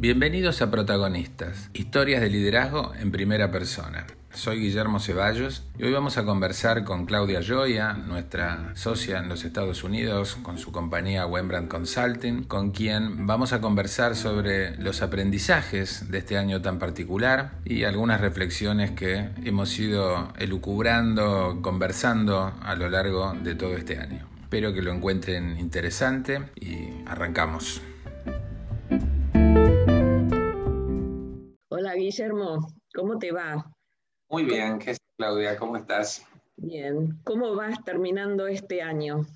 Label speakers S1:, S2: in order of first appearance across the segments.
S1: Bienvenidos a Protagonistas, historias de liderazgo en primera persona. Soy Guillermo Ceballos y hoy vamos a conversar con Claudia Joya, nuestra socia en los Estados Unidos, con su compañía Wembrandt Consulting, con quien vamos a conversar sobre los aprendizajes de este año tan particular y algunas reflexiones que hemos ido elucubrando, conversando a lo largo de todo este año. Espero que lo encuentren interesante y arrancamos.
S2: Guillermo, ¿cómo te va?
S1: Muy bien, ¿qué es Claudia? ¿Cómo estás?
S2: Bien, ¿cómo vas terminando este año?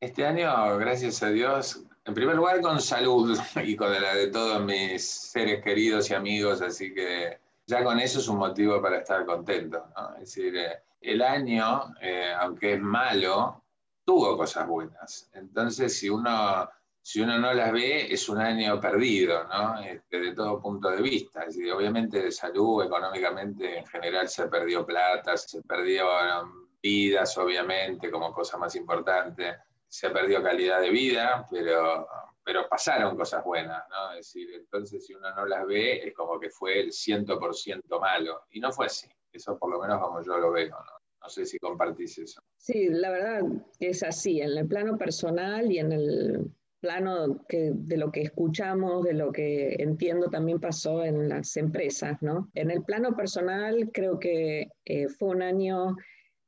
S1: Este año, gracias a Dios, en primer lugar con salud y con la de todos mis seres queridos y amigos, así que ya con eso es un motivo para estar contento. ¿no? Es decir, eh, el año, eh, aunque es malo, tuvo cosas buenas. Entonces, si uno si uno no las ve, es un año perdido, ¿no? Este, de todo punto de vista. Obviamente de salud, económicamente, en general se perdió plata, se perdieron vidas, obviamente, como cosa más importante. Se perdió calidad de vida, pero, pero pasaron cosas buenas, ¿no? Es decir, entonces si uno no las ve, es como que fue el 100% malo. Y no fue así. Eso por lo menos como yo lo veo, ¿no? No sé si compartís eso.
S2: Sí, la verdad es así, en el plano personal y en el plano de lo que escuchamos, de lo que entiendo también pasó en las empresas, ¿no? En el plano personal creo que eh, fue un año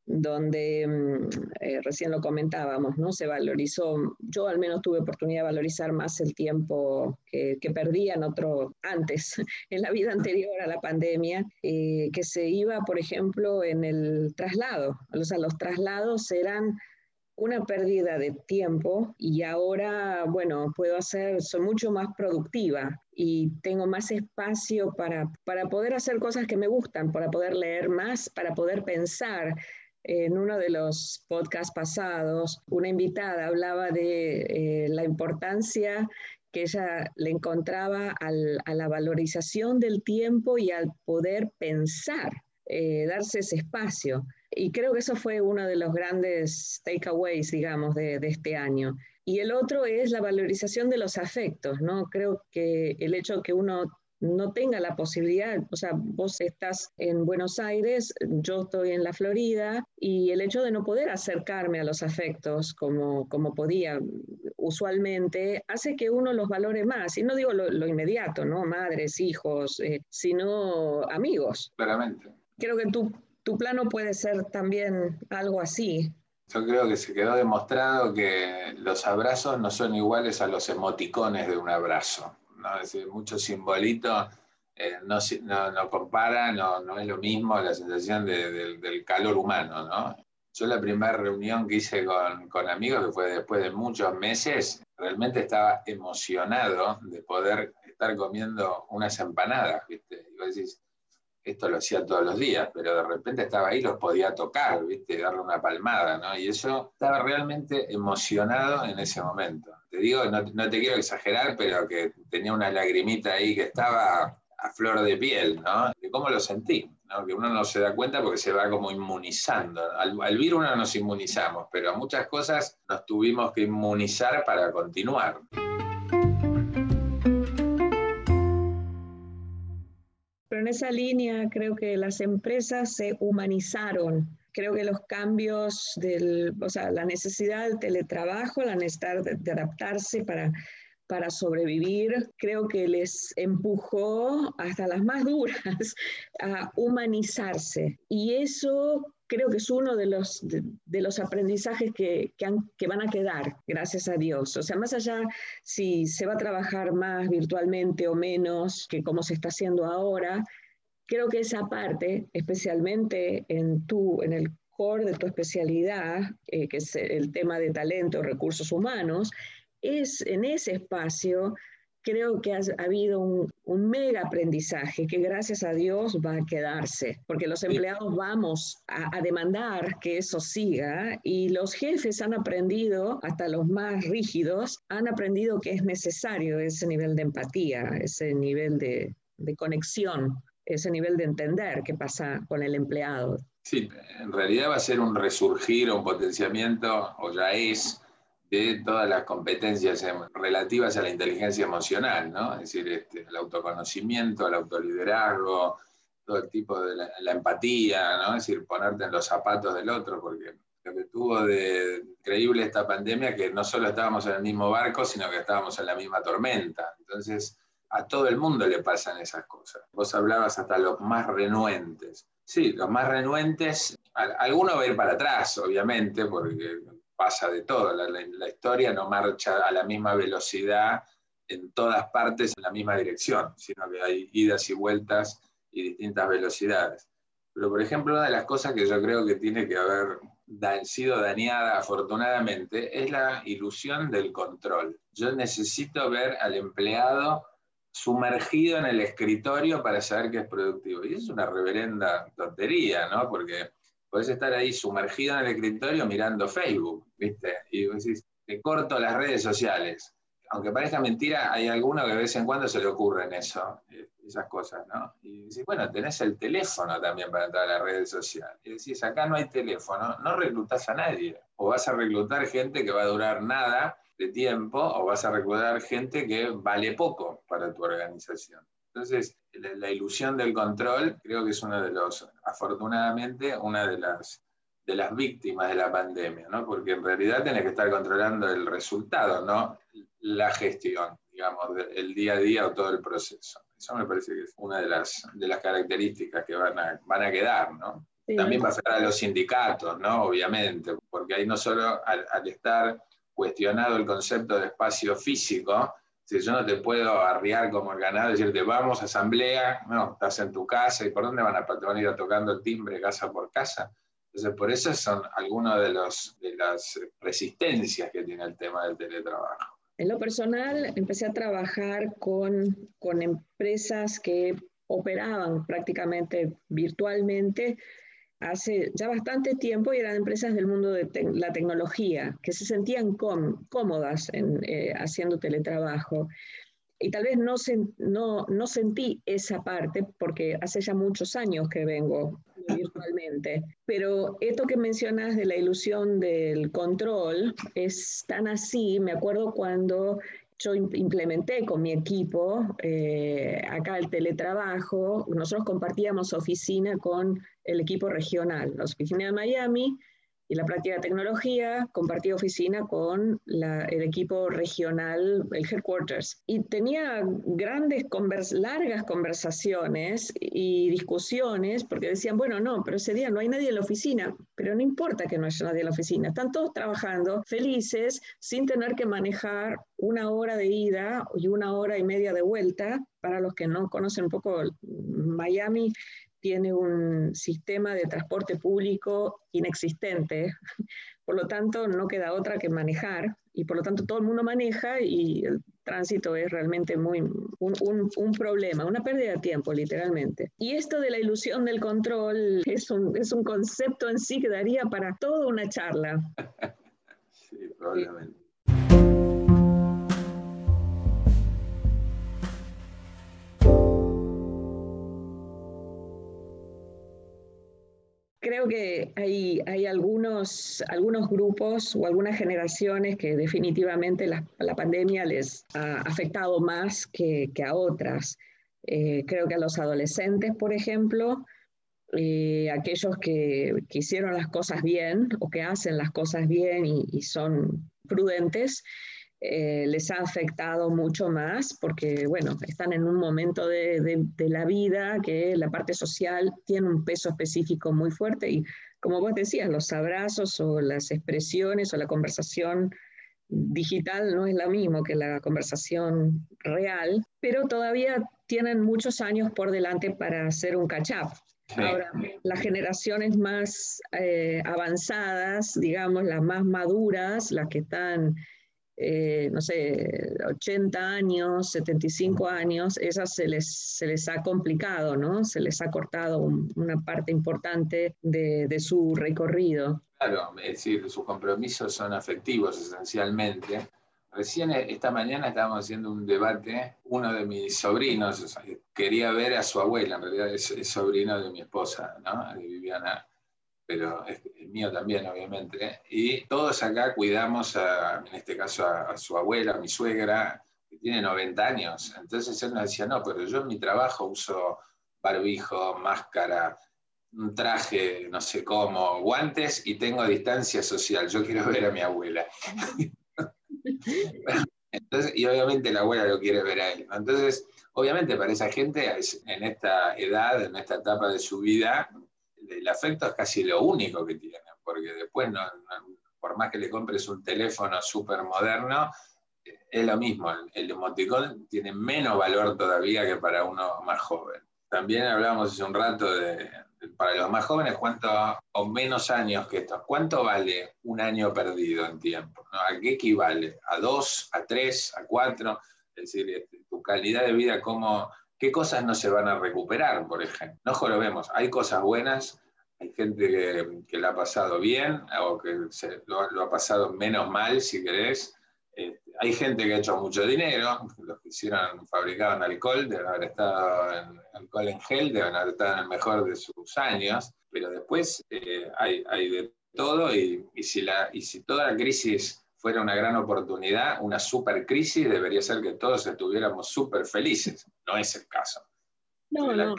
S2: donde mm, eh, recién lo comentábamos, ¿no? Se valorizó, yo al menos tuve oportunidad de valorizar más el tiempo que, que perdía en otro, antes, en la vida anterior a la pandemia, eh, que se iba, por ejemplo, en el traslado. O sea, los traslados eran una pérdida de tiempo y ahora, bueno, puedo hacer, soy mucho más productiva y tengo más espacio para, para poder hacer cosas que me gustan, para poder leer más, para poder pensar. En uno de los podcasts pasados, una invitada hablaba de eh, la importancia que ella le encontraba a la valorización del tiempo y al poder pensar, eh, darse ese espacio. Y creo que eso fue uno de los grandes takeaways, digamos, de, de, este año. Y el otro es la valorización de los afectos, ¿no? Creo que el hecho de que uno no tenga la posibilidad, o sea, vos estás en Buenos Aires, yo estoy en la Florida, y el hecho de no poder acercarme a los afectos como, como podía usualmente, hace que uno los valore más. Y no digo lo, lo inmediato, ¿no? Madres, hijos, eh, sino amigos.
S1: Claramente.
S2: Creo que tú tu plano puede ser también algo así.
S1: Yo creo que se quedó demostrado que los abrazos no son iguales a los emoticones de un abrazo. ¿no? Es decir, mucho simbolito eh, no, no, no, compara, no, no, es lo mismo la sensación de, de, del calor humano. ¿no? Yo la primera reunión que hice con, con, amigos, que fue después de muchos meses, realmente estaba emocionado de poder estar comiendo unas empanadas. ¿viste? Y vos decís, esto lo hacía todos los días, pero de repente estaba ahí, los podía tocar, ¿viste? darle una palmada, ¿no? Y eso estaba realmente emocionado en ese momento. Te digo, no, no, te quiero exagerar, pero que tenía una lagrimita ahí que estaba a flor de piel, ¿no? De cómo lo sentí, ¿no? Que uno no se da cuenta porque se va como inmunizando. Al, al virus no nos inmunizamos, pero a muchas cosas nos tuvimos que inmunizar para continuar.
S2: En esa línea creo que las empresas se humanizaron. Creo que los cambios, del, o sea, la necesidad del teletrabajo, la necesidad de, de adaptarse para, para sobrevivir, creo que les empujó hasta las más duras a humanizarse. Y eso creo que es uno de los, de, los aprendizajes que, que, van a quedar, gracias a Dios. O sea, más allá si se va a trabajar más virtualmente o menos que como se está haciendo ahora, creo que esa parte, especialmente en, tu, en el core de tu especialidad, eh, que es el tema de talento, recursos humanos, es en ese espacio creo que ha, ha habido un, un, mega aprendizaje que gracias a Dios va a quedarse, porque los empleados vamos a, a, demandar que eso siga y los jefes han aprendido, hasta los más rígidos, han aprendido que es necesario ese nivel de empatía, ese nivel de, de conexión, ese nivel de entender qué pasa con el empleado.
S1: Sí, en realidad va a ser un resurgir o un potenciamiento, o ya es, de todas las competencias relativas a la inteligencia emocional, ¿no? Es decir, este, el autoconocimiento, el autoliderazgo, todo el tipo de la, empatía, ¿no? Es decir, ponerte en los zapatos del otro, porque lo que tuvo de increíble esta pandemia que no solo estábamos en el mismo barco, sino que estábamos en la misma tormenta. Entonces, a todo el mundo le pasan esas cosas. Vos hablabas hasta los más renuentes. Sí, los más renuentes, alguno va a ir para atrás, obviamente, porque pasa de todo. La, historia no marcha a la misma velocidad en todas partes en la misma dirección, sino que hay idas y vueltas y distintas velocidades. Pero, por ejemplo, una de las cosas que yo creo que tiene que haber sido dañada afortunadamente es la ilusión del control. Yo necesito ver al empleado sumergido en el escritorio para saber que es productivo. Y es una reverenda tontería, ¿no? Porque podés estar ahí sumergido en el escritorio mirando Facebook, ¿viste? Y decís, te corto las redes sociales. Aunque parezca mentira, hay alguno que de vez en cuando se le ocurre en eso, eh, esas cosas, ¿no? Y decís, bueno, tenés el teléfono también para entrar a las redes sociales. Y decís, acá no hay teléfono, no reclutás a nadie. O vas a reclutar gente que va a durar nada de tiempo o vas a reclutar gente que vale poco para tu organización. Entonces, la, ilusión del control creo que es una de los, afortunadamente, una de las, de las víctimas de la pandemia, ¿no? Porque en realidad tenés que estar controlando el resultado, no la gestión, digamos, el día a día o todo el proceso. Eso me parece que es una de las, de las características que van a, van a quedar, ¿no? También va a afectar a los sindicatos, ¿no? Obviamente, porque ahí no solo al estar cuestionado el concepto de espacio físico, si yo no te puedo arriar como el ganado, decirte vamos, asamblea, no, estás en tu casa y por dónde van a, te van a ir tocando el timbre casa por casa. Entonces, por eso son algunas de, de las resistencias que tiene el tema del teletrabajo.
S2: En lo personal, empecé a trabajar con, con empresas que operaban prácticamente virtualmente hace ya bastante tiempo y eran empresas del mundo de la tecnología que se sentían cómodas en, eh, haciendo teletrabajo. Y tal vez no, no, no sentí esa parte porque hace ya muchos años que vengo virtualmente. Pero esto que mencionas de la ilusión del control es tan así. Me acuerdo cuando yo implementé con mi equipo eh, acá el teletrabajo. Nosotros compartíamos oficina con el equipo regional, la oficina de Miami y la práctica de tecnología compartía oficina con el equipo regional, el headquarters. Y tenía grandes, largas conversaciones y discusiones porque decían, bueno, no, pero ese día no hay nadie en la oficina, pero no importa que no haya nadie en la oficina, están todos trabajando felices sin tener que manejar una hora de ida y una hora y media de vuelta. Para los que no conocen un poco Miami, tiene un sistema de transporte público inexistente, por lo tanto no queda otra que manejar y por lo tanto todo el mundo maneja y el tránsito es realmente muy un, un, problema, una pérdida de tiempo literalmente. Y esto de la ilusión del control es un, es un concepto en sí que daría para toda una charla.
S1: sí, probablemente.
S2: Creo que hay, algunos, grupos o algunas generaciones que definitivamente la, pandemia les ha afectado más que, a otras. Eh, creo que a los adolescentes, por ejemplo, eh, aquellos que, que, hicieron las cosas bien o que hacen las cosas bien y, y son prudentes, eh, les ha afectado mucho más porque, bueno, están en un momento de, de, la vida que la parte social tiene un peso específico muy fuerte y, como vos decías, los abrazos o las expresiones o la conversación digital no es lo mismo que la conversación real, pero todavía tienen muchos años por delante para hacer un catch-up. Ahora, las generaciones más eh, avanzadas, digamos, las más maduras, las que están eh, no sé, 80 años, 75 años, esas se les, se les ha complicado, ¿no? Se les ha cortado una parte importante de, de, su recorrido.
S1: Claro, es decir, sus compromisos son afectivos esencialmente. Recién esta mañana estábamos haciendo un debate, uno de mis sobrinos quería ver a su abuela, en realidad es, sobrino de mi esposa, ¿no? Viviana pero es, mío también, obviamente. Y todos acá cuidamos, en este caso, a, su abuela, a mi suegra, que tiene 90 años. Entonces él nos decía, no, pero yo en mi trabajo uso barbijo, máscara, un traje, no sé cómo, guantes y tengo distancia social. Yo quiero ver a mi abuela. Entonces, y obviamente la abuela lo quiere ver a él. Entonces, obviamente para esa gente en esta edad, en esta etapa de su vida, el afecto es casi lo único que tienen, porque después, no, por más que le compres un teléfono súper moderno, es lo mismo, el, emoticón tiene menos valor todavía que para uno más joven. También hablábamos hace un rato de, para los más jóvenes, cuánto, o menos años que estos, ¿cuánto vale un año perdido en tiempo? ¿A qué equivale? ¿A dos? ¿A tres? ¿A cuatro? Es decir, este, tu calidad de vida, ¿cómo, ¿qué cosas no se van a recuperar, por ejemplo? No lo vemos, hay cosas buenas, hay gente que, que la ha pasado bien o que se, lo, ha pasado menos mal, si querés. Este, hay gente que ha hecho mucho dinero, los que hicieron, fabricaban alcohol, deben haber estado en alcohol en gel, deben haber estado en el mejor de sus años, pero después eh, hay, hay, de todo y, y, si la, y si toda la crisis fuera una gran oportunidad, una super crisis, debería ser que todos estuviéramos súper felices. No es el caso.
S2: No, la no,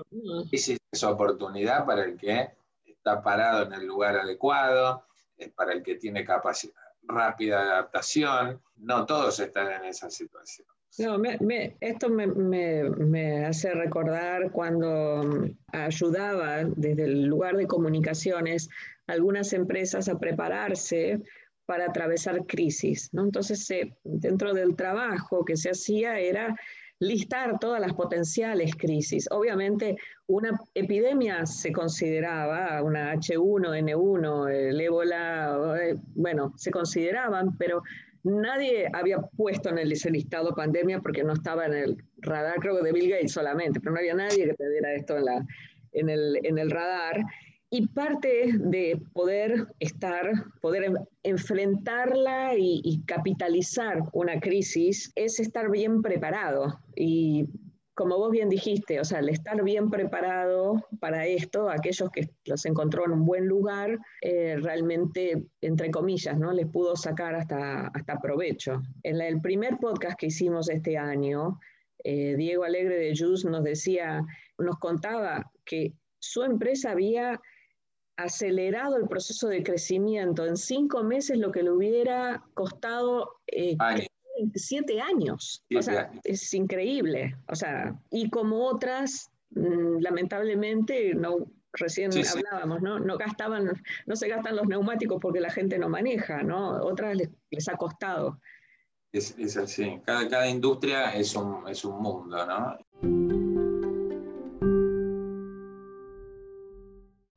S1: crisis es oportunidad para el que está parado en el lugar adecuado, para el que tiene capacidad rápida de adaptación. No todos están en esa situación.
S2: No, esto me, hace recordar cuando mm, ayudaba desde el lugar de comunicaciones algunas empresas a prepararse para atravesar crisis. ¿no? Entonces, dentro del trabajo que se hacía era listar todas las potenciales crisis. Obviamente, una epidemia se consideraba, una H1N1, el ébola, eh, bueno, se consideraban, pero nadie había puesto en el, listado pandemia porque no estaba en el radar, creo que de Bill Gates solamente, pero no había nadie que te diera esto en, el, en el radar. Y parte de poder estar, poder enfrentarla y, capitalizar una crisis es estar bien preparado. Y como vos bien dijiste, o sea, el estar bien preparado para esto, aquellos que los encontró en un buen lugar, eh, realmente, entre comillas, ¿no? Les pudo sacar hasta, hasta provecho. En el primer podcast que hicimos este año, eh, Diego Alegre de Jus nos decía, nos contaba que su empresa había acelerado el proceso de crecimiento en cinco meses lo que le hubiera costado eh, siete años. o sea, es increíble. O sea, y como otras, mm, lamentablemente, no, recién hablábamos, ¿no? No gastaban, no se gastan los neumáticos porque la gente no maneja, ¿no? Otras les, ha costado.
S1: Es, es así. Cada, cada industria es un, es un mundo, ¿no?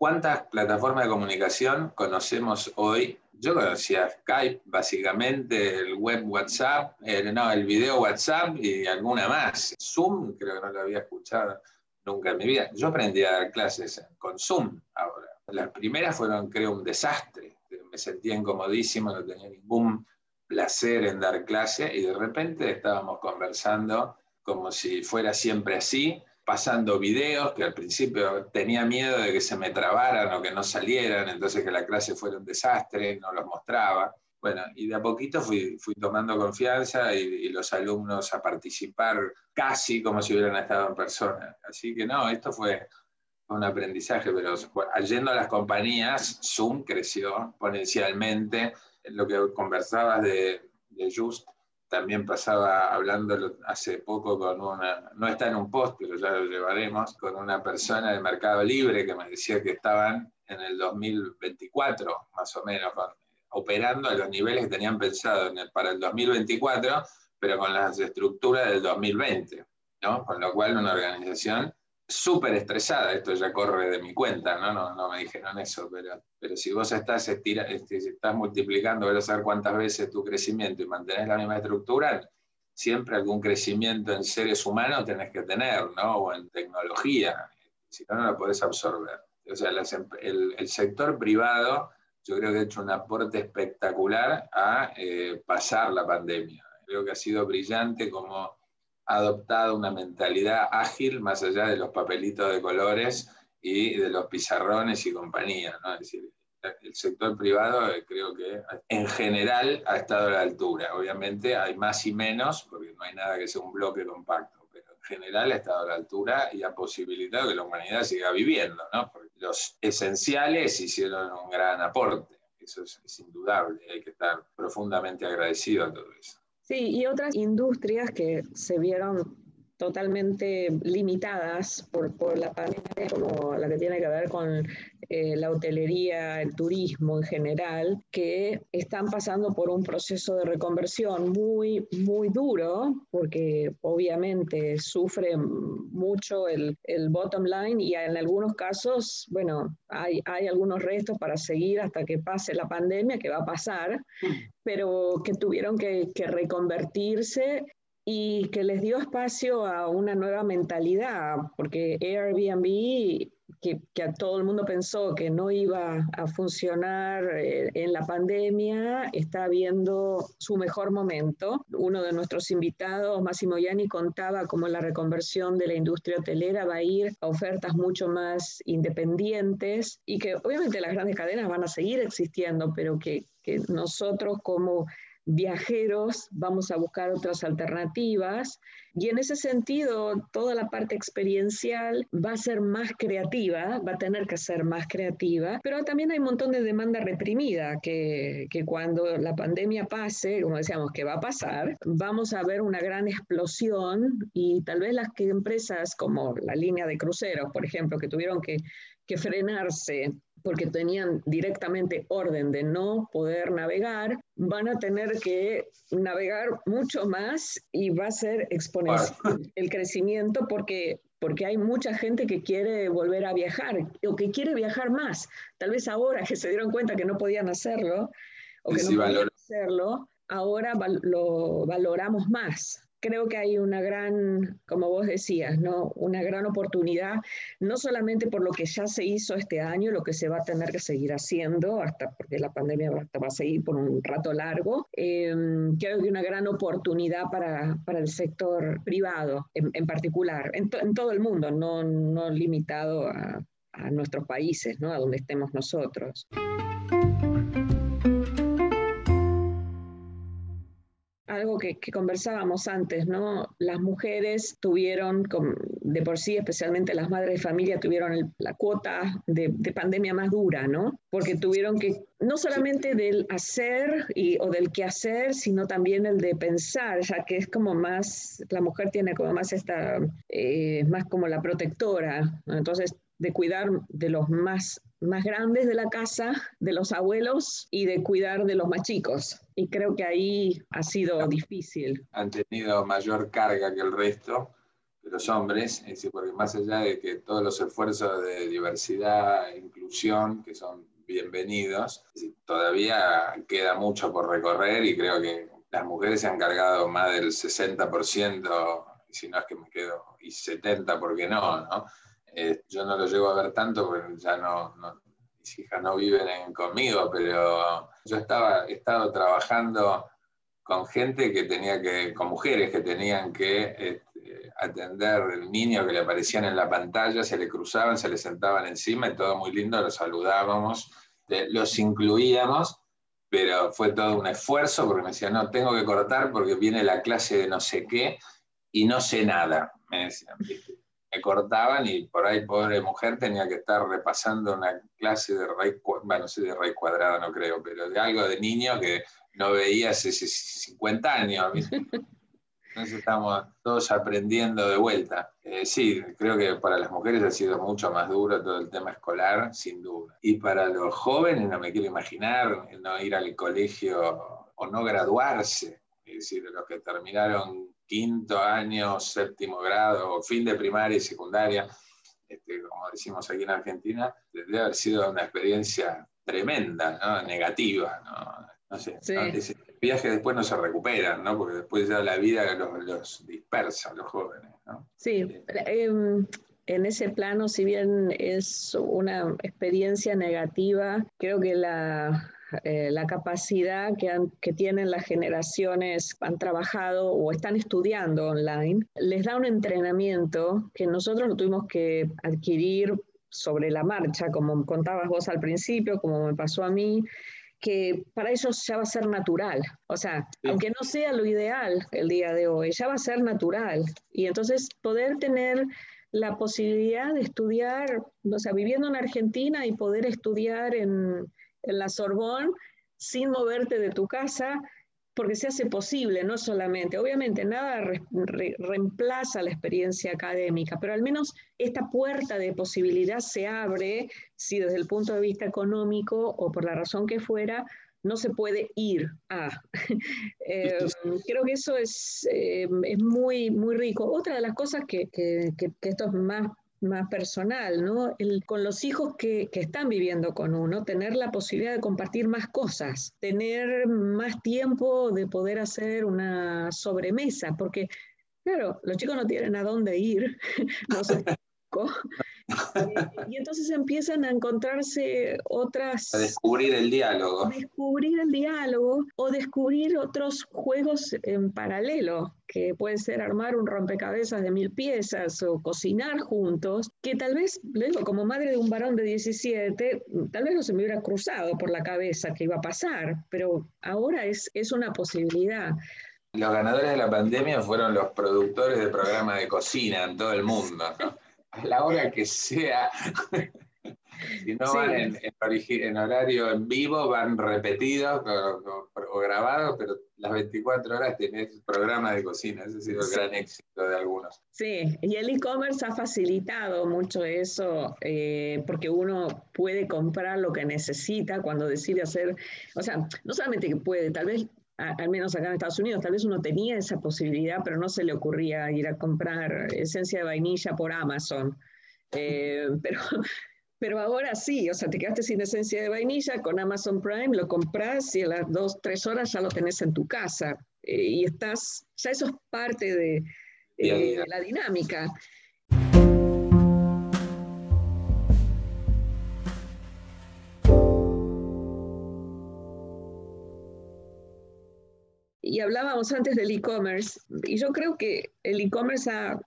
S1: ¿Cuántas plataformas de comunicación conocemos hoy? Yo conocía Skype, básicamente, el web WhatsApp, el, no, el video WhatsApp y alguna más. Zoom, creo que no lo había escuchado nunca en mi vida. Yo aprendí a dar clases con Zoom ahora. Las primeras fueron, creo, un desastre. Me sentía incomodísimo, no tenía ningún placer en dar clase y de repente estábamos conversando como si fuera siempre así pasando videos que al principio tenía miedo de que se me trabaran o que no salieran, entonces que la clase fuera un desastre, no los mostraba. Bueno, y de a poquito fui, fui tomando confianza y, los alumnos a participar casi como si hubieran estado en persona. Así que no, esto fue un aprendizaje, pero yendo a las compañías, Zoom creció exponencialmente. Lo que conversabas de, de Just, también pasaba hablando hace poco con una, no está en un post, pero ya lo llevaremos, con una persona de Mercado Libre que me decía que estaban en el 2024, más o menos, operando a los niveles que tenían pensado para el 2024, pero con las estructuras del 2020, ¿no? Con lo cual una organización súper estresada, esto ya corre de mi cuenta, ¿no? No, no me dijeron eso, pero, pero si vos estás, estira, este, estás multiplicando, a saber cuántas veces tu crecimiento y mantenés la misma estructura, siempre algún crecimiento en seres humanos tenés que tener, ¿no? O en tecnología, si no, no lo podés absorber. O sea, em, el, el, sector privado yo creo que ha hecho un aporte espectacular a eh, pasar la pandemia. Creo que ha sido brillante como adoptado una mentalidad ágil más allá de los papelitos de colores y de los pizarrones y compañía. ¿no? Es decir, el sector privado eh, creo que en general ha estado a la altura. Obviamente hay más y menos, porque no hay nada que sea un bloque compacto, pero en general ha estado a la altura y ha posibilitado que la humanidad siga viviendo, ¿no? Porque los esenciales hicieron un gran aporte, eso es, es indudable, hay que estar profundamente agradecido a todo eso.
S2: Sí, y otras industrias que se vieron totalmente limitadas por, por, la pandemia, como la que tiene que ver con eh, la hotelería, el turismo en general, que están pasando por un proceso de reconversión muy, muy duro, porque obviamente sufre mucho el, el bottom line y en algunos casos, bueno, hay, hay algunos restos para seguir hasta que pase la pandemia, que va a pasar, pero que tuvieron que, que reconvertirse y que les dio espacio a una nueva mentalidad, porque Airbnb, que, a todo el mundo pensó que no iba a funcionar eh, en la pandemia, está viendo su mejor momento. Uno de nuestros invitados, Massimo Yanni, contaba cómo la reconversión de la industria hotelera va a ir a ofertas mucho más independientes y que obviamente las grandes cadenas van a seguir existiendo, pero que, que nosotros como viajeros, vamos a buscar otras alternativas. Y en ese sentido toda la parte experiencial va a ser más creativa, va a tener que ser más creativa, pero también hay un montón de demanda reprimida que, que cuando la pandemia pase, como decíamos que va a pasar, vamos a ver una gran explosión y tal vez las empresas como la línea de cruceros, por ejemplo, que tuvieron que, que frenarse porque tenían directamente orden de no poder navegar, van a tener que navegar mucho más y va a ser exponencial el crecimiento porque, porque hay mucha gente que quiere volver a viajar o que quiere viajar más. Tal vez ahora que se dieron cuenta que no podían hacerlo o que no podían hacerlo, ahora lo valoramos más creo que hay una gran, como vos decías, ¿no? una gran oportunidad, no solamente por lo que ya se hizo este año, lo que se va a tener que seguir haciendo, hasta porque la pandemia va, a seguir por un rato largo, eh, creo que una gran oportunidad para, para el sector privado en, particular, en, en, todo el mundo, no, no limitado a, a nuestros países, ¿no? a donde estemos nosotros. Algo que, conversábamos antes, ¿no? Las mujeres tuvieron, de por sí, especialmente las madres de familia, tuvieron la cuota de, pandemia más dura, ¿no? Porque tuvieron que, no solamente del hacer y, o del qué hacer, sino también el de pensar, ya que es como más, la mujer tiene como más esta, eh, más como la protectora, entonces de cuidar de los más más grandes de la casa, de los abuelos y de cuidar de los más chicos. Y creo que ahí ha sido difícil.
S1: Han tenido mayor carga que el resto de los hombres, porque más allá de que todos los esfuerzos de diversidad e inclusión, que son bienvenidos, todavía queda mucho por recorrer y creo que las mujeres se han cargado más del 60%, y si no es que me quedo, y 70% porque no, ¿no? Eh, yo no lo llego a ver tanto porque ya no, mis hijas no viven conmigo, pero yo estaba, he estado trabajando con gente que tenía que, con mujeres que tenían que este, atender el niño que le aparecían en la pantalla, se le cruzaban, se le sentaban encima y todo muy lindo, los saludábamos, los incluíamos, pero fue todo un esfuerzo porque me decían, no, tengo que cortar porque viene la clase de no sé qué y no sé nada, me decían me cortaban y por ahí, pobre mujer, tenía que estar repasando una clase de raíz, bueno, no cuadrada, no creo, pero de algo de niño que no veía hace 50 años. Entonces estamos todos aprendiendo de vuelta. Eh, sí, creo que para las mujeres ha sido mucho más duro todo el tema escolar, sin duda. Y para los jóvenes, no me quiero imaginar no ir al colegio o no graduarse. Es decir, los que terminaron quinto año, séptimo grado, fin de primaria y secundaria, este, como decimos aquí en Argentina, debe haber sido una experiencia tremenda, ¿no? negativa. ¿no? no sé, sí. viajes después no se recuperan, ¿no? porque después ya la vida los, los dispersa a los jóvenes. ¿no?
S2: Sí, eh, en ese plano, si bien es una experiencia negativa, creo que la eh, la capacidad que, que tienen las generaciones, han trabajado o están estudiando online, les da un entrenamiento que nosotros lo tuvimos que adquirir sobre la marcha, como contabas vos al principio, como me pasó a mí, que para ellos ya va a ser natural. O sea, aunque no sea lo ideal el día de hoy, ya va a ser natural. Y entonces poder tener la posibilidad de estudiar, o sea, viviendo en Argentina y poder estudiar en, en la Sorbonne sin moverte de tu casa, porque se hace posible, no solamente, obviamente nada reemplaza la experiencia académica, pero al menos esta puerta de posibilidad se abre si desde el punto de vista económico o por la razón que fuera, no se puede ir a. Eh, creo que eso es, eh, es, muy, muy rico. Otra de las cosas que, que, que, que esto es más más personal, ¿no? El, con los hijos que, que, están viviendo con uno, tener la posibilidad de compartir más cosas, tener más tiempo de poder hacer una sobremesa, porque, claro, los chicos no tienen a dónde ir, no sé, y entonces empiezan a encontrarse otras...
S1: A descubrir el diálogo.
S2: Descubrir el diálogo o descubrir otros juegos en paralelo, que puede ser armar un rompecabezas de mil piezas o cocinar juntos, que tal vez, digo, como madre de un varón de 17, tal vez no se me hubiera cruzado por la cabeza que iba a pasar, pero ahora es, es una posibilidad.
S1: Los ganadores de la pandemia fueron los productores de programas de cocina en todo el mundo. ¿no? A la hora que sea. si no van en, horario en vivo, van repetidos o, grabados, pero las 24 horas tenés programa de cocina. Ese ha sido el gran éxito de algunos.
S2: Sí, y el e-commerce ha facilitado mucho eso, eh, porque uno puede comprar lo que necesita cuando decide hacer, o sea, no solamente que puede, tal vez al menos acá en Estados Unidos, tal vez uno tenía esa posibilidad, pero no se le ocurría ir a comprar esencia de vainilla por Amazon. Eh, pero, pero ahora sí, o sea, te quedaste sin esencia de vainilla, con Amazon Prime lo compras y a las dos, tres horas ya lo tenés en tu casa. Eh, y estás, ya eso es parte de eh, la dinámica. Y hablábamos antes del e-commerce, y yo creo que el e-commerce ha,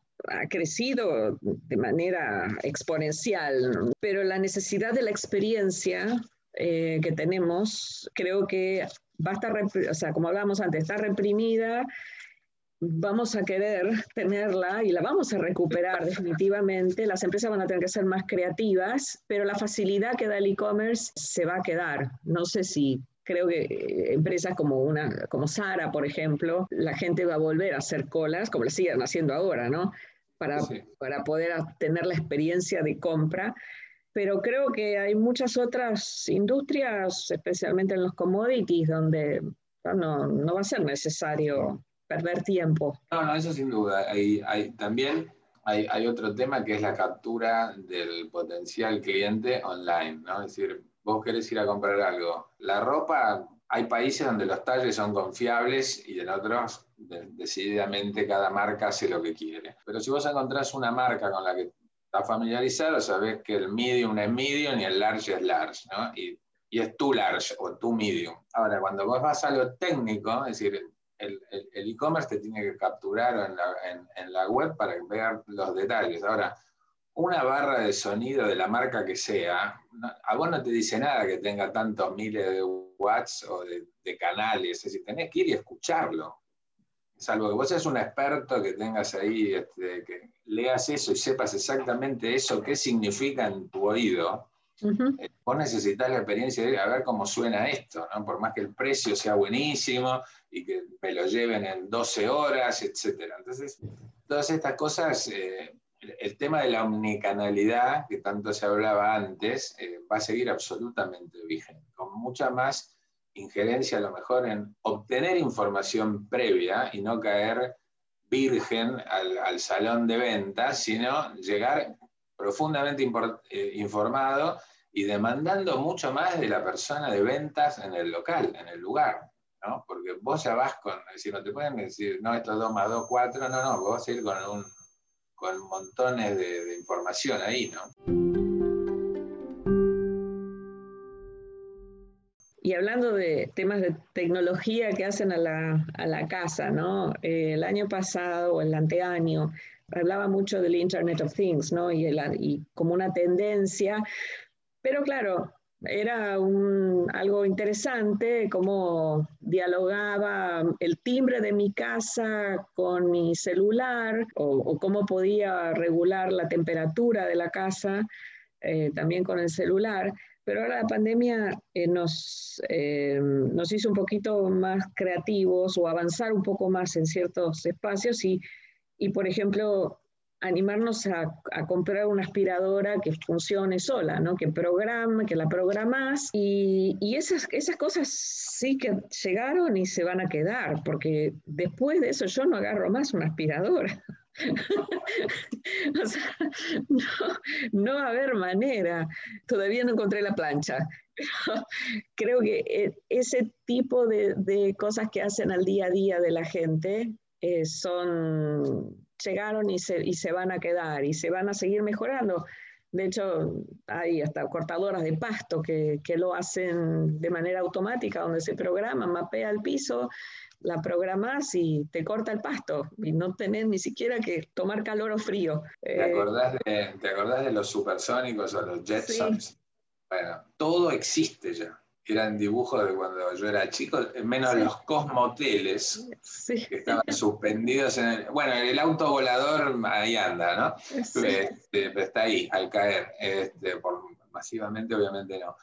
S2: crecido de manera exponencial, pero la necesidad de la experiencia eh, que tenemos, creo que va a estar, o sea, como hablábamos antes, está reprimida, vamos a querer tenerla y la vamos a recuperar definitivamente. Las empresas van a tener que ser más creativas, pero la facilidad que da el e-commerce se va a quedar. No sé si creo que eh, empresas como una como Sara, por ejemplo, la gente va a volver a hacer colas, como le siguen haciendo ahora, ¿no? Para, para poder tener la experiencia de compra. Pero creo que hay muchas otras industrias, especialmente en los commodities, donde no, no va a ser necesario perder tiempo.
S1: No, no, eso sin duda. Hay, hay, también hay, hay otro tema que es la captura del potencial cliente online, ¿no? Es decir, vos querés ir a comprar algo. La ropa, hay países donde los talles son confiables y en otros decididamente cada marca hace lo que quiere. Pero si vos encontrás una marca con la que estás familiarizado, sabés que el medium es medium y el large es large, ¿no? Y, es tu large o tu medium. Ahora, cuando vos vas a lo técnico, es decir, el e-commerce te tiene que capturar en la, en la web para ver los detalles. Ahora, una barra de sonido de la marca que sea, a vos no te dice nada que tenga tantos miles de watts o de, canales, es decir, tenés que ir y escucharlo. Salvo que vos seas un experto que tengas ahí, este, que leas eso y sepas exactamente eso, qué significa en tu oído, eh, vos necesitas la experiencia de a ver cómo suena esto, ¿no? por más que el precio sea buenísimo y que me lo lleven en 12 horas, etc. Entonces, todas estas cosas eh, el tema de la omnicanalidad, que tanto se hablaba antes, eh, va a seguir absolutamente vigente, con mucha más injerencia a lo mejor en obtener información previa y no caer virgen al, salón de ventas, sino llegar profundamente eh, informado y demandando mucho más de la persona de ventas en el local, en el lugar. ¿no? Porque vos ya vas con, es no te pueden decir, no, esto es 2 más 2, 4, no, no, vos vas a ir con un con montones de, información ahí, ¿no?
S2: Y hablando de temas de tecnología que hacen a la, casa, ¿no? Eh, el año pasado o el anteaño hablaba mucho del Internet of Things, ¿no? Y como una tendencia, pero claro, era algo interesante cómo dialogaba el timbre de mi casa con mi celular o, cómo podía regular la temperatura de la casa eh, también con el celular. Pero ahora la pandemia eh, nos, eh, nos hizo un poquito más creativos o avanzar un poco más en ciertos espacios y, y por ejemplo, animarnos a, comprar una aspiradora que funcione sola, ¿no? que programa, que la programas y, esas, esas cosas sí que llegaron y se van a quedar, porque después de eso yo no agarro más una aspiradora. o sea, no, no, va a haber manera. Todavía no encontré la plancha. Creo que eh, ese tipo de, de, cosas que hacen al día a día de la gente eh, son llegaron y se, y se van a quedar y se van a seguir mejorando. De hecho, hay hasta cortadoras de pasto que, que, lo hacen de manera automática, donde se programa, mapea el piso, la programas y te corta el pasto y no tenés ni siquiera que tomar calor o frío.
S1: ¿Te eh, acordás de, ¿te acordás de los supersónicos o los Jetsons? Bueno, todo existe ya eran dibujos de cuando yo era chico, menos los cosmoteles que estaban suspendidos en el. Bueno, el auto volador ahí anda, ¿no? Este, está ahí, al caer. Este, por, masivamente, obviamente no.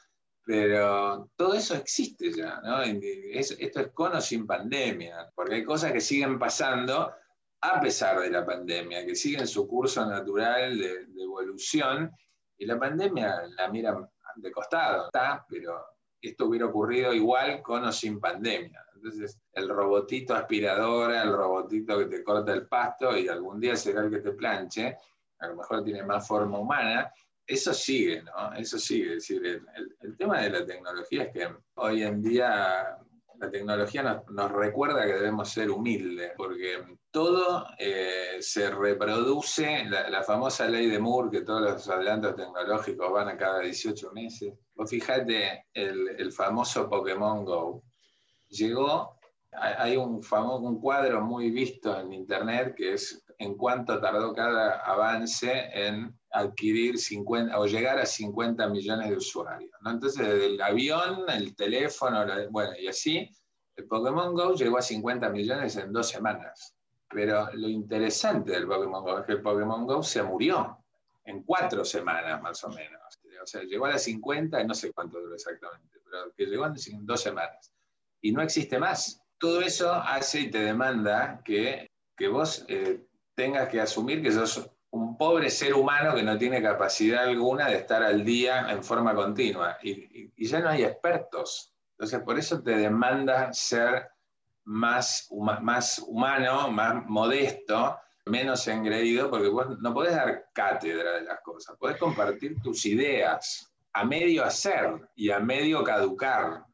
S1: Pero todo eso existe ya, ¿no? esto es cono sin pandemia, porque hay cosas que siguen pasando a pesar de la pandemia, que siguen su curso natural de, de evolución, y la pandemia la miran de costado, está, pero esto hubiera ocurrido igual con o sin pandemia. Entonces, el robotito aspiradora, el robotito que te corta el pasto y algún día será el que te planche, a lo mejor tiene más forma humana, eso sigue, ¿no? Eso sigue. El tema de la tecnología es que hoy en día la tecnología nos, recuerda que debemos ser humildes, porque todo eh, se reproduce, la, famosa ley de Moore, que todos los adelantos tecnológicos van a cada 18 meses. Vos fijate el, el famoso Pokémon Go. Llegó, hay un, famoso, un cuadro muy visto en Internet que es en cuánto tardó cada avance en adquirir 50 o llegar a 50 millones de usuarios. ¿no? Entonces, el avión, el teléfono, bueno, y así, el Pokémon Go llegó a 50 millones en dos semanas. Pero lo interesante del Pokémon Go es que el Pokémon Go se murió en cuatro semanas más o menos. O sea, llegó a las 50 y no sé cuánto duró exactamente, pero que llegó en dos semanas. Y no existe más. Todo eso hace y te demanda que, que vos eh, tengas que asumir que sos un pobre ser humano que no tiene capacidad alguna de estar al día en forma continua. Y, ya no hay expertos. Entonces, por eso te demanda ser más, más humano, más modesto, menos engreído, porque no podés dar cátedra de las cosas, podés compartir tus ideas a medio hacer y a medio caducar.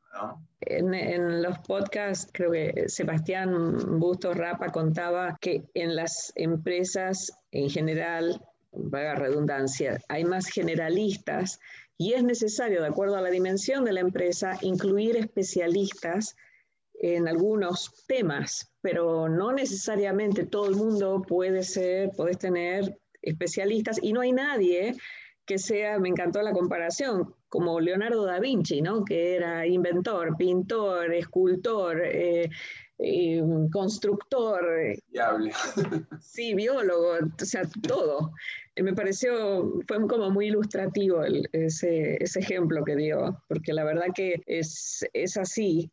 S2: En, los podcasts, creo que Sebastián Bustos Rapa contaba que en las empresas en general, vaga redundancia, hay más generalistas y es necesario, de acuerdo a la dimensión de la empresa, incluir especialistas en algunos temas, pero no necesariamente todo el mundo puede ser, puedes tener especialistas y no hay nadie que sea, me encantó la comparación, como Leonardo da Vinci, ¿no? que era inventor, pintor, escultor, eh, eh, constructor.
S1: Diable.
S2: Sí, biólogo, o sea, todo. Me pareció, fue como muy ilustrativo ese, ese, ejemplo que dio, porque la verdad que es, es así.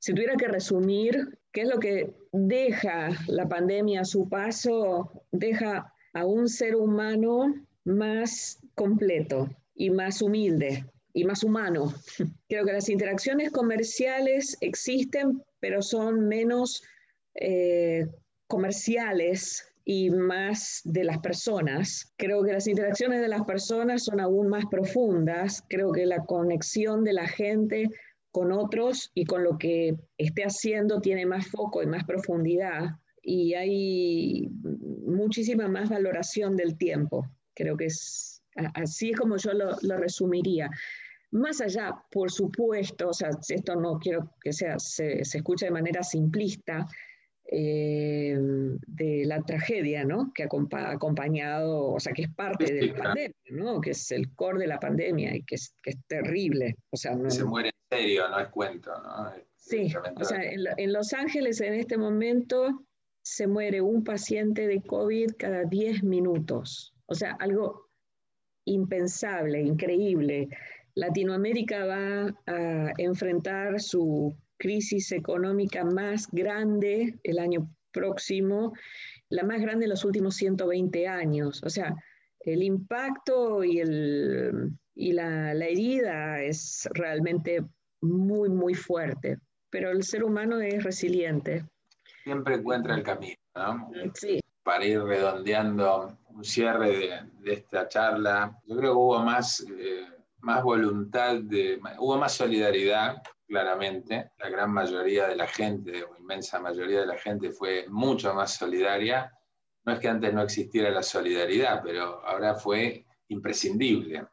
S2: Si tuviera que resumir ¿Qué es lo que deja la pandemia a su paso? Deja a un ser humano más completo y más humilde y más humano. Creo que las interacciones comerciales existen, pero son menos eh, comerciales y más de las personas. Creo que las interacciones de las personas son aún más profundas. Creo que la conexión de la gente con otros y con lo que esté haciendo tiene más foco y más profundidad y hay muchísima más valoración del tiempo. Creo que es así es como yo lo, resumiría. Más allá, por supuesto, o sea, esto no quiero que sea, se, se escuche de manera simplista, eh, de la tragedia, ¿no? Que ha acompañado, o sea, que es parte de la pandemia, ¿no? Que es el core de la pandemia y que es, que es terrible. O sea,
S1: Se muere en serio, no es cuento, ¿no?
S2: sí, o sea, en, Los Ángeles en este momento se muere un paciente de COVID cada 10 minutos. O sea, algo impensable, increíble. Latinoamérica va a enfrentar su crisis económica más grande el año próximo, la más grande en los últimos 120 años. O sea, el impacto y, el, y la, la herida es realmente muy, muy fuerte, pero el ser humano es resiliente.
S1: Siempre encuentra el camino, ¿no?
S2: Sí.
S1: Para ir redondeando un cierre de, de esta charla, yo creo que hubo más, eh, más voluntad, de, hubo más solidaridad claramente. La gran mayoría de la gente, o inmensa mayoría de la gente, fue mucho más solidaria. No es que antes no existiera la solidaridad, pero ahora fue imprescindible.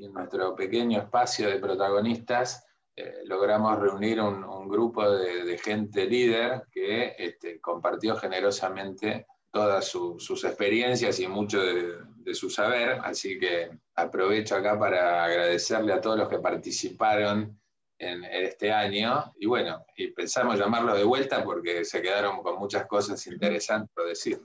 S1: En nuestro pequeño espacio de protagonistas eh, logramos reunir un, grupo de, gente líder que este, compartió generosamente todas sus experiencias y mucho de, su saber. Así que aprovecho acá para agradecerle a todos los que participaron en, este año. Y bueno, y pensamos llamarlo de vuelta porque se quedaron con muchas cosas interesantes por decir.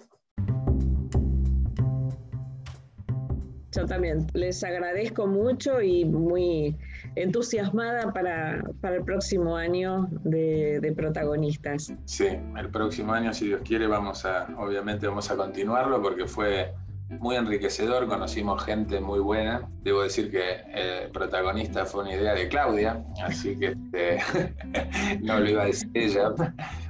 S2: Yo también les agradezco mucho y muy entusiasmada para, para el próximo año de, protagonistas.
S1: Sí, el próximo año, si Dios quiere, vamos a, obviamente vamos a continuarlo porque fue muy enriquecedor, conocimos gente muy buena. Debo decir que el protagonista fue una idea de Claudia, así que este, no lo iba a decir ella.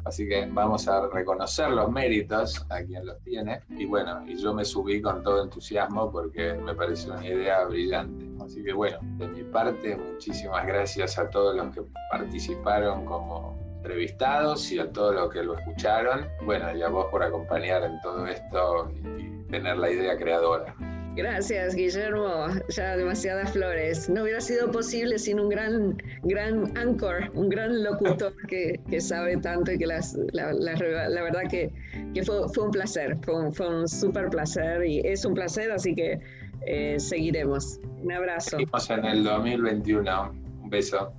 S1: Así que vamos a reconocer los méritos a quien los tiene. Y bueno, y yo me subí con todo entusiasmo porque me pareció una idea brillante. Así que bueno, de mi parte, muchísimas gracias a todos los que participaron como entrevistados y a todos los que lo escucharon. Bueno, y a vos por acompañar en todo esto y, tener la idea creadora.
S2: Gracias, Guillermo. Ya demasiadas flores. No hubiera sido posible sin un gran, gran anchor, un gran locutor que, que sabe tanto y que las, la, la, la verdad que, que fue, fue, un placer, fue un, fue un súper placer y es un placer, así que eh, seguiremos. Un abrazo.
S1: Seguimos en el 2021. Un beso.